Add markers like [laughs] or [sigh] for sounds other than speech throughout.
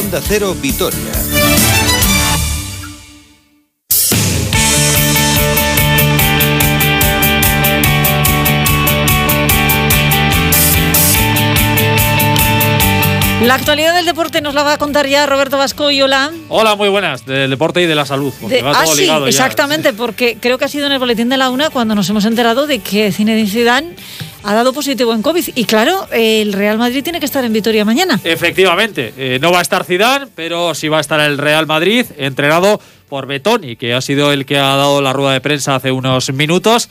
Onda Cero Vitoria. La actualidad del deporte nos la va a contar ya Roberto Vasco y hola. Hola, muy buenas, del deporte y de la salud. De, ah, sí, exactamente, porque creo que ha sido en el boletín de la una cuando nos hemos enterado de que Zinedine Zidane ha dado positivo en COVID. Y claro, el Real Madrid tiene que estar en Vitoria mañana. Efectivamente, eh, no va a estar Zidane, pero sí va a estar el Real Madrid, entrenado por Betoni, que ha sido el que ha dado la rueda de prensa hace unos minutos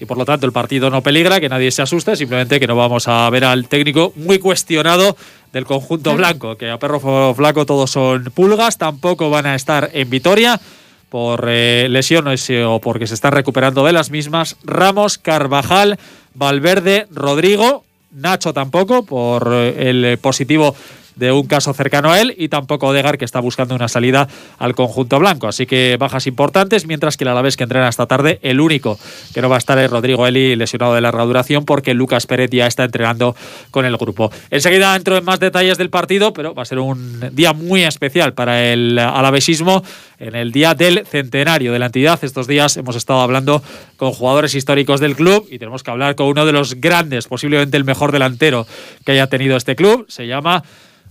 y por lo tanto el partido no peligra, que nadie se asuste, simplemente que no vamos a ver al técnico muy cuestionado del conjunto blanco, que a perro flaco todos son pulgas, tampoco van a estar en Vitoria por eh, lesiones o porque se están recuperando de las mismas. Ramos, Carvajal, Valverde, Rodrigo, Nacho tampoco por eh, el positivo de un caso cercano a él y tampoco Odegar que está buscando una salida al conjunto blanco. Así que bajas importantes, mientras que el Alavés que entrena esta tarde, el único que no va a estar es Rodrigo Eli lesionado de larga duración porque Lucas Pérez ya está entrenando con el grupo. Enseguida entro en más detalles del partido, pero va a ser un día muy especial para el alavesismo en el día del centenario de la entidad. Estos días hemos estado hablando con jugadores históricos del club y tenemos que hablar con uno de los grandes, posiblemente el mejor delantero que haya tenido este club. Se llama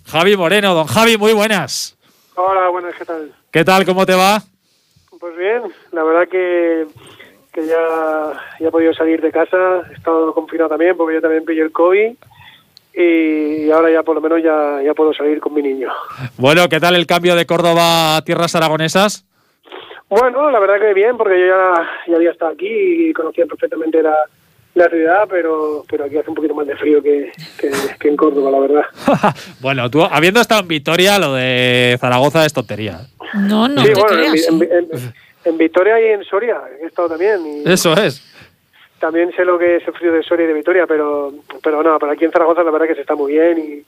Javi Moreno. Don Javi, muy buenas. Hola, buenas, ¿qué tal? ¿Qué tal? ¿Cómo te va? Pues bien, la verdad que, que ya, ya he podido salir de casa, he estado confinado también porque yo también pillé el COVID y ahora ya por lo menos ya, ya puedo salir con mi niño. Bueno, ¿qué tal el cambio de Córdoba a tierras aragonesas? Bueno, la verdad que bien, porque yo ya, ya había estado aquí y conocía perfectamente la, la ciudad, pero, pero aquí hace un poquito más de frío que, que, en Córdoba, la verdad. [laughs] bueno, tú, habiendo estado en Vitoria, lo de Zaragoza es tontería. No, no, sí, bueno, en, en, Vitoria y en Soria he estado también. Eso es. También sé lo que es el frío de Soria y de Vitoria, pero, pero no, pero aquí en Zaragoza la verdad que se está muy bien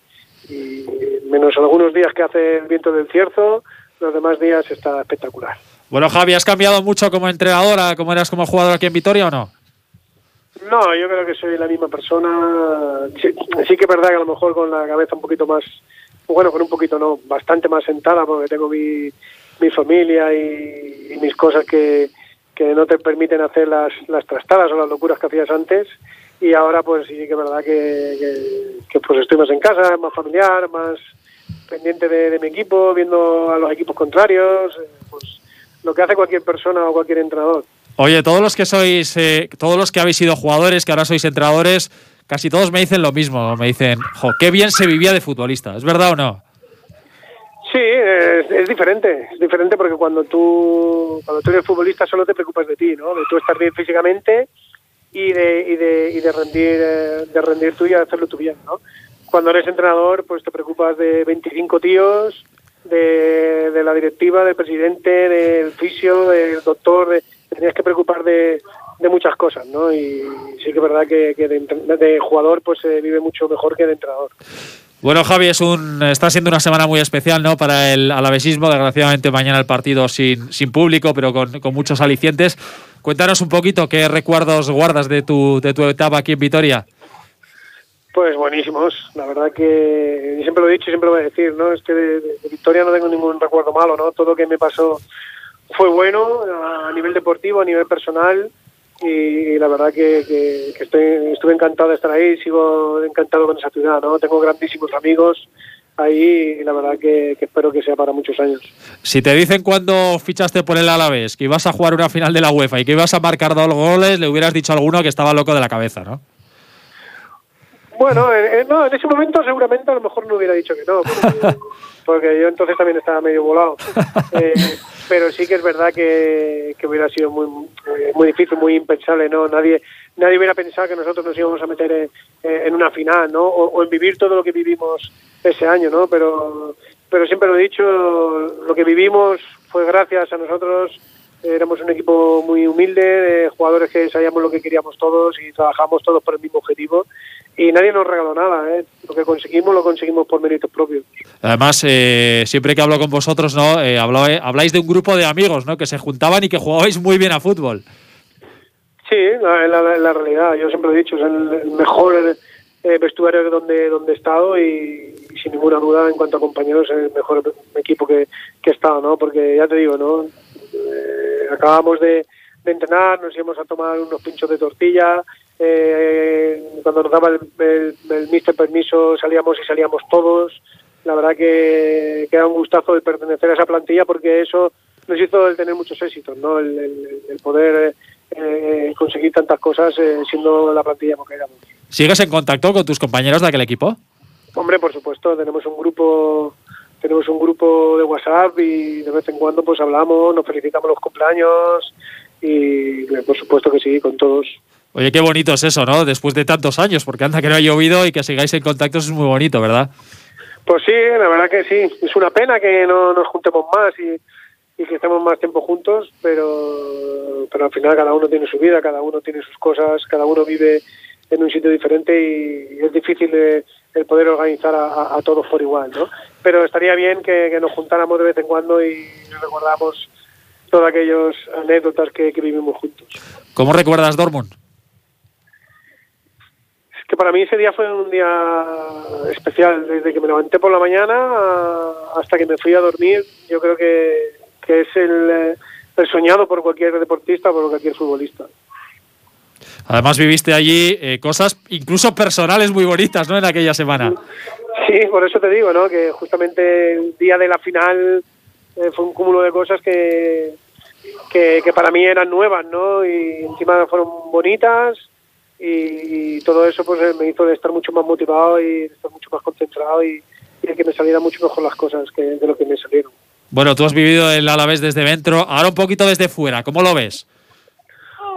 y, y menos algunos días que hace el viento del cierzo, los demás días está espectacular. Bueno, Javi, ¿has cambiado mucho como entrenadora, como eras como jugador aquí en Vitoria o no? No, yo creo que soy la misma persona. Sí, que es verdad que a lo mejor con la cabeza un poquito más, bueno, con un poquito no, bastante más sentada porque tengo mi, mi familia y, mis cosas que, que no te permiten hacer las, las trastadas o las locuras que hacías antes. Y ahora pues sí que es verdad que, pues estoy más en casa, más familiar, más pendiente de, de mi equipo, viendo a los equipos contrarios, eh, pues lo que hace cualquier persona o cualquier entrenador. Oye, todos los que sois, eh, todos los que habéis sido jugadores, que ahora sois entrenadores, casi todos me dicen lo mismo. Me dicen, jo, qué bien se vivía de futbolista. ¿Es verdad o no? Sí, es, diferente. Es diferente porque cuando tú, cuando tú eres futbolista solo te preocupas de ti, ¿no? De tú estar bien físicamente y de, y de, y de rendir, eh, de rendir tú y hacerlo tú bien, ¿no? Cuando eres entrenador, pues te preocupas de 25 tíos, de, de la directiva, del presidente, del fisio, del doctor, de tenías que preocupar de, de muchas cosas, ¿no? Y sí que es verdad que, de, jugador pues se vive mucho mejor que de entrenador. Bueno, Javi, es un, está siendo una semana muy especial ¿no? para el alavesismo. Desgraciadamente, mañana el partido sin, sin público, pero con, con, muchos alicientes. Cuéntanos un poquito qué recuerdos guardas de tu, de tu etapa aquí en Vitoria. Pues buenísimos. La verdad que siempre lo he dicho y siempre lo voy a decir, ¿no? Es que de, Vitoria no tengo ningún recuerdo malo, ¿no? Todo lo que me pasó fue bueno a nivel deportivo, a nivel personal y la verdad que, estoy, estuve encantado de estar ahí, sigo encantado con esa ciudad, ¿no? Tengo grandísimos amigos ahí y la verdad que, espero que sea para muchos años. Si te dicen cuando fichaste por el Alavés que ibas a jugar una final de la UEFA y que ibas a marcar dos goles, le hubieras dicho a alguno que estaba loco de la cabeza, ¿no? Bueno, en, no, en ese momento seguramente a lo mejor no hubiera dicho que no, [laughs] porque, yo entonces también estaba medio volado. Eh, pero sí que es verdad que, que hubiera sido muy, muy difícil, muy impensable, ¿no? Nadie, nadie hubiera pensado que nosotros nos íbamos a meter en, una final, ¿no? O, en vivir todo lo que vivimos ese año, ¿no? Pero, pero siempre lo he dicho, lo que vivimos fue gracias a nosotros, éramos un equipo muy humilde, de jugadores que sabíamos lo que queríamos todos y trabajamos todos por el mismo objetivo y nadie nos regaló nada. ¿eh? Lo que conseguimos lo conseguimos por méritos propios. Además, eh, siempre que hablo con vosotros, no, eh, habláis de un grupo de amigos, ¿no? Que se juntaban y que jugabais muy bien a fútbol. Sí, la, la, la realidad. Yo siempre he dicho, es el, mejor eh, vestuario donde, donde he estado y, sin ninguna duda en cuanto a compañeros es el mejor equipo que, que he estado, ¿no? Porque ya te digo, ¿no? Eh, acabamos de, de, entrenar, nos íbamos a tomar unos pinchos de tortilla, eh, cuando nos daba el, el, el mister permiso salíamos y salíamos todos, la verdad que, que era un gustazo de pertenecer a esa plantilla porque eso nos hizo el tener muchos éxitos, ¿no? El, el, el poder eh, conseguir tantas cosas eh, siendo la plantilla que éramos. ¿Sigues en contacto con tus compañeros de aquel equipo? Hombre, por supuesto, tenemos un grupo tenemos un grupo de WhatsApp y de vez en cuando pues hablamos, nos felicitamos los cumpleaños y por supuesto que sí, con todos. Oye, qué bonito es eso, ¿no? Después de tantos años, porque anda que no ha llovido y que sigáis en contacto es muy bonito, ¿verdad? Pues sí, la verdad que sí. Es una pena que no nos juntemos más y, y que estemos más tiempo juntos, pero, pero al final cada uno tiene su vida, cada uno tiene sus cosas, cada uno vive en un sitio diferente y es difícil de, el poder organizar a, todos por igual, ¿no? Pero estaría bien que, que, nos juntáramos de vez en cuando y recordáramos todas aquellas anécdotas que, que vivimos juntos. ¿Cómo recuerdas Dortmund? Es que para mí ese día fue un día especial, desde que me levanté por la mañana hasta que me fui a dormir, yo creo que, que es el, el soñado por cualquier deportista, por cualquier futbolista. Además viviste allí eh, cosas incluso personales muy bonitas, ¿no? En aquella semana. Sí, por eso te digo, ¿no? Que justamente el día de la final eh, fue un cúmulo de cosas que, que, que, para mí eran nuevas, ¿no? Y encima fueron bonitas y, y, todo eso pues me hizo de estar mucho más motivado y estar mucho más concentrado y, y que me salieran mucho mejor las cosas que de lo que me salieron. Bueno, tú has vivido el Alavés desde dentro, ahora un poquito desde fuera, ¿cómo lo ves?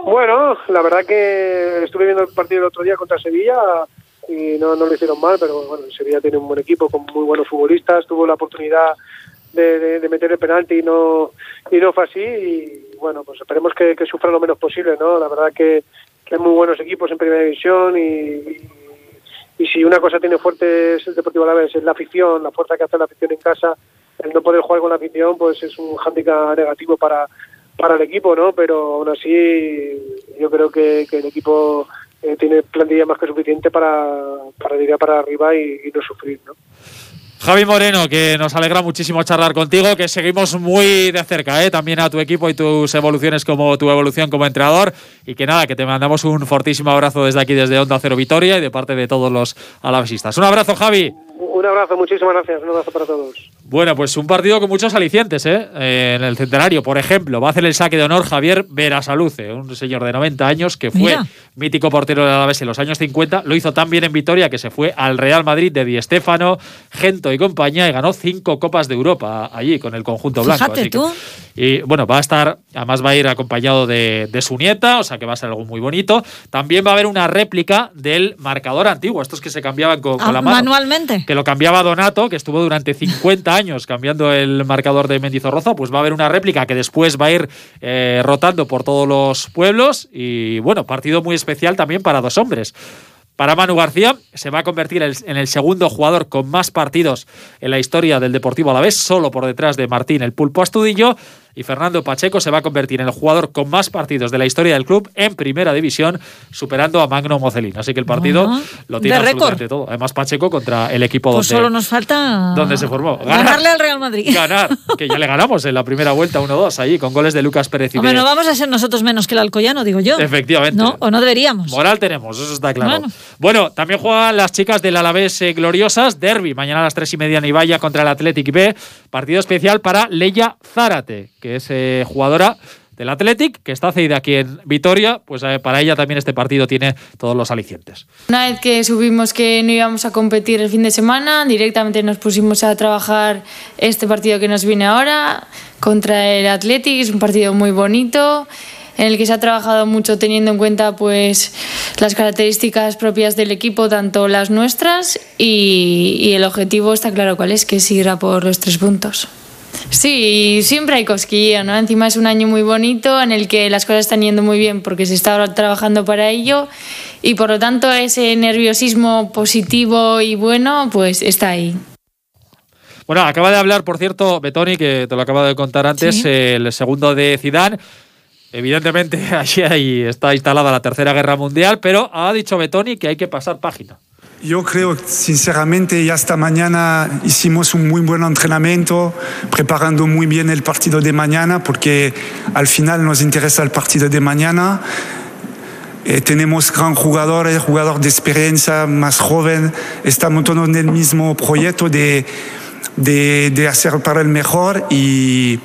Bueno, la verdad que estuve viendo el partido el otro día contra Sevilla y no, lo hicieron mal, pero bueno, Sevilla tiene un buen equipo con muy buenos futbolistas, tuvo la oportunidad de, meter el penalti y no, y no fue así y bueno, pues esperemos que, sufra lo menos posible, ¿no? La verdad que, que hay muy buenos equipos en primera división y, y, y si una cosa tiene fuerte es el Deportivo Alavés, es la afición, la fuerza que hace la afición en casa, el no poder jugar con la afición pues es un hándicap negativo para para el equipo, ¿no? Pero aún así yo creo que, el equipo eh, tiene plantilla más que suficiente para, para ir para arriba y, y no sufrir, ¿no? Javi Moreno, que nos alegra muchísimo charlar contigo, que seguimos muy de cerca ¿eh? también a tu equipo y tus evoluciones como tu evolución como entrenador. Y que nada, que te mandamos un fortísimo abrazo desde aquí, desde Onda Cero Vitoria y de parte de todos los alavesistas. Un abrazo, Javi. Un abrazo, muchísimas gracias. Un abrazo para todos. Bueno, pues un partido con muchos alicientes, ¿eh? Eh, en el centenario, por ejemplo, va a hacer el saque de honor Javier Verasaluce, un señor de 90 años que fue Mira. mítico portero de Alavés en los años 50. Lo hizo tan bien en Vitoria que se fue al Real Madrid de Di Stéfano, Gento y compañía y ganó cinco Copas de Europa allí con el conjunto blanco. Fíjate tú. Que, y bueno, va a estar, además va a ir acompañado de, de, su nieta, o sea que va a ser algo muy bonito. También va a haber una réplica del marcador antiguo, estos que se cambiaban con, ah, con la mano. Manualmente. Que lo cambiaba Donato, que estuvo durante 50 [laughs] años cambiando el marcador de Mendizorroza, pues va a haber una réplica que después va a ir eh, rotando por todos los pueblos y bueno, partido muy especial también para dos hombres. Para Manu García se va a convertir en el segundo jugador con más partidos en la historia del Deportivo Alavés, solo por detrás de Martín el Pulpo Astudillo y Fernando Pacheco se va a convertir en el jugador con más partidos de la historia del club en primera división, superando a Magno Mocelín. Así que el partido lo tiene absolutamente todo. Además, Pacheco contra el equipo pues donde, solo nos falta donde se formó. Ganar, ganarle al Real Madrid. Ganar, que ya le ganamos en la primera vuelta 1-2 ahí, con goles de Lucas Pérez y Hombre, de... no vamos a ser nosotros menos que el Alcoyano, digo yo. Efectivamente. No, o no deberíamos. Moral tenemos, eso está claro. Bueno, bueno también juegan las chicas del Alavés eh, gloriosas, Derby, mañana a las 3 y media en Ibaya contra el Athletic B. Partido especial para Leia Zárate, que es eh, jugadora del Athletic, que está cedida aquí en Vitoria, pues eh, para ella también este partido tiene todos los alicientes. Una vez que subimos que no íbamos a competir el fin de semana, directamente nos pusimos a trabajar este partido que nos viene ahora contra el Athletic, es un partido muy bonito en el que se ha trabajado mucho teniendo en cuenta pues las características propias del equipo, tanto las nuestras y, y el objetivo está claro cuál es, que es ir a por los tres puntos. Sí, siempre hay cosquilleo, ¿no? Encima es un año muy bonito en el que las cosas están yendo muy bien porque se está trabajando para ello y por lo tanto ese nerviosismo positivo y bueno, pues está ahí. Bueno, acaba de hablar, por cierto, Betoni, que te lo acaba de contar antes, ¿Sí? el segundo de Zidane. Evidentemente, [laughs] allí ahí está instalada la Tercera Guerra Mundial, pero ha dicho Betoni que hay que pasar página. Yo creo, sinceramente, ya esta mañana hicimos un muy buen entrenamiento, preparando muy bien el partido de mañana, porque al final nos interesa el partido de mañana. Eh, tenemos gran jugadores, jugador de experiencia, más joven. Estamos todos en el mismo proyecto de, de, de hacer para el mejor y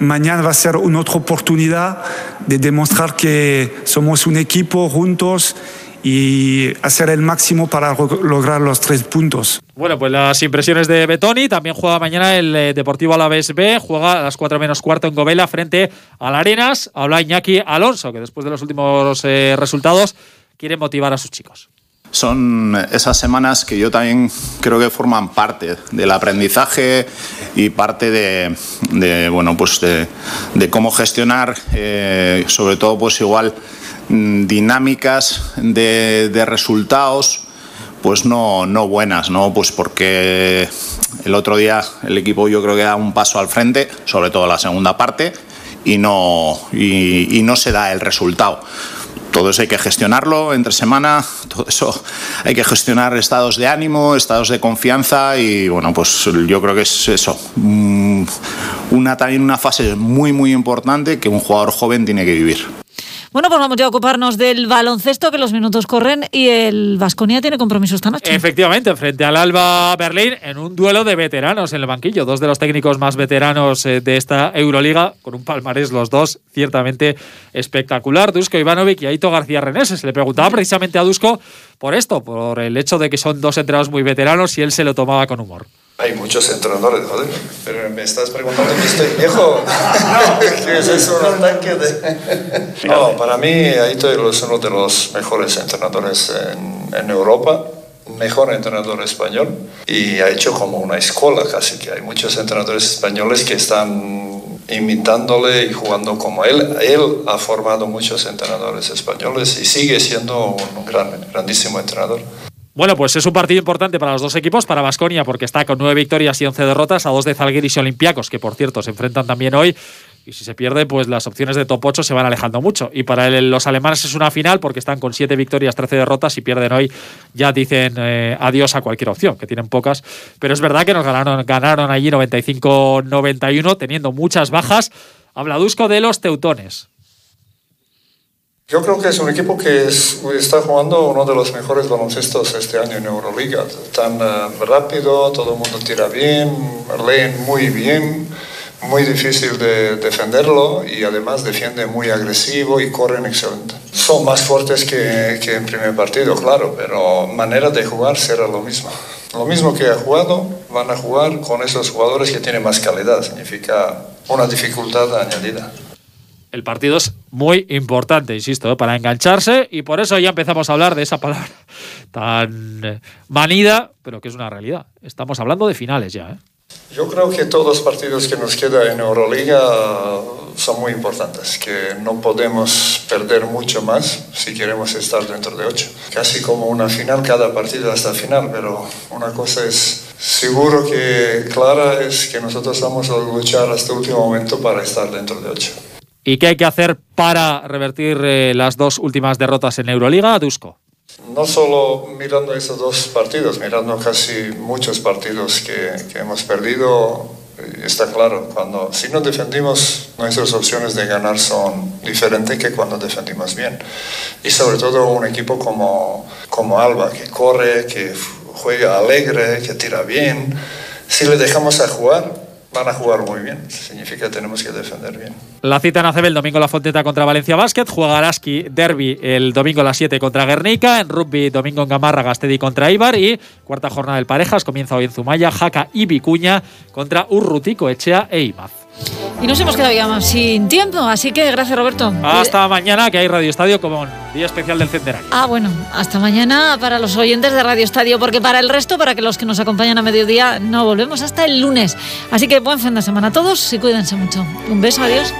mañana va a ser una otra oportunidad de demostrar que somos un equipo juntos y hacer el máximo para lograr los tres puntos. Bueno, pues las impresiones de Betoni. También juega mañana el eh, Deportivo Alavés B. Juega a las 4 menos cuarto en Govela frente al Arenas. Habla Iñaki Alonso, que después de los últimos eh, resultados quiere motivar a sus chicos. Son esas semanas que yo también creo que forman parte del aprendizaje y parte de, bueno, pues de, cómo gestionar, eh, sobre todo, pues igual dinámicas de, resultados pues no, no buenas, ¿no? Pues porque el otro día el equipo yo creo que da un paso al frente, sobre todo la segunda parte, y no, y, no se da el resultado. Todo eso hay que gestionarlo entre semana, [laughs] todo eso hay que gestionar estados de ánimo, estados de confianza y bueno, pues yo creo que es eso, mm, una, también una fase muy muy importante que un jugador joven tiene que vivir. Bueno, pues vamos ya a ocuparnos del baloncesto, que los minutos corren y el Vasconia tiene compromiso esta noche. Efectivamente, frente al Alba Berlín, en un duelo de veteranos en el banquillo. Dos de los técnicos más veteranos eh, de esta Euroliga, con un palmarés los dos ciertamente espectacular. Dusko Ivanovic y Aito García Renés. Se le preguntaba precisamente a Dusko por esto, por el hecho de que son dos entrenadores muy veteranos y él se lo tomaba con humor. Hay muchos entrenadores, joder. Pero me estás preguntando que estoy viejo. [laughs] no, ¿qué es eso? Un ataque de... no, para mí Aito es uno de los mejores entrenadores en, en Europa mejor entrenador español y ha hecho como una escuela casi que hay muchos entrenadores españoles que están imitándole y jugando como él. Él ha formado muchos entrenadores españoles y sigue siendo un gran, grandísimo entrenador. Bueno, pues es un partido importante para los dos equipos, para Basconia, porque está con nueve victorias y once derrotas, a dos de Zalgiris y Olympiacos, que por cierto se enfrentan también hoy. Y si se pierde, pues las opciones de top 8 se van alejando mucho. Y para los alemanes es una final porque están con siete victorias, 13 derrotas. y pierden hoy, ya dicen eh, adiós a cualquier opción, que tienen pocas. Pero es verdad que nos ganaron, ganaron allí 95-91, teniendo muchas bajas. Habla Dusko de los teutones. Yo creo que es un equipo que está jugando uno de los mejores baloncestos este año en Euroliga. Tan eh, rápido, todo el mundo tira bien, leen muy bien, muy difícil de defenderlo y además defiende muy agresivo y corren excelente. Son más fuertes que, que en primer partido, claro, pero manera de jugar será lo mismo. Lo mismo que ha jugado, van a jugar con esos jugadores que tienen más calidad, significa una dificultad añadida el partido es muy importante, insisto, ¿eh? para engancharse y por eso ya empezamos a hablar de esa palabra [laughs] tan eh, manida, pero que es una realidad. Estamos hablando de finales ya. ¿eh? Yo creo que todos los partidos que nos quedan en Euroliga son muy importantes, que no podemos perder mucho más si queremos estar dentro de ocho. Casi como una final, cada partido hasta final, pero una cosa es seguro que clara es que nosotros vamos a luchar hasta el último momento para estar dentro de ocho. ¿Y qué hay que hacer para revertir eh, las dos últimas derrotas en Euroliga, Dusko? No solo mirando esos dos partidos, mirando casi muchos partidos que, que hemos perdido, está claro, cuando si no defendimos, nuestras opciones de ganar son diferentes que cuando defendimos bien. Y sobre todo un equipo como, como Alba, que corre, que juega alegre, que tira bien, si le dejamos a jugar, van a jugar muy bien. Significa que tenemos que defender bien. La cita en ACB el domingo La Fonteta contra Valencia Basket. Juega Araski Derby el domingo a las 7 contra Guernica. En rugby, domingo en Gamarra, Gastedi contra Ibar. Y cuarta jornada del Parejas comienza hoy en Zumaya, Jaca y Vicuña contra Urrutico, Echea e Imaz. Y nos hemos quedado ya más sin tiempo, así que gracias Roberto. Hasta mañana, que hay Radio Estadio como día especial del centenario. Ah, bueno, hasta mañana para los oyentes de Radio Estadio, porque para el resto, para que los que nos acompañan a mediodía, no volvemos hasta el lunes. Así que buen fin de semana a todos y cuídense mucho. Un beso, adiós.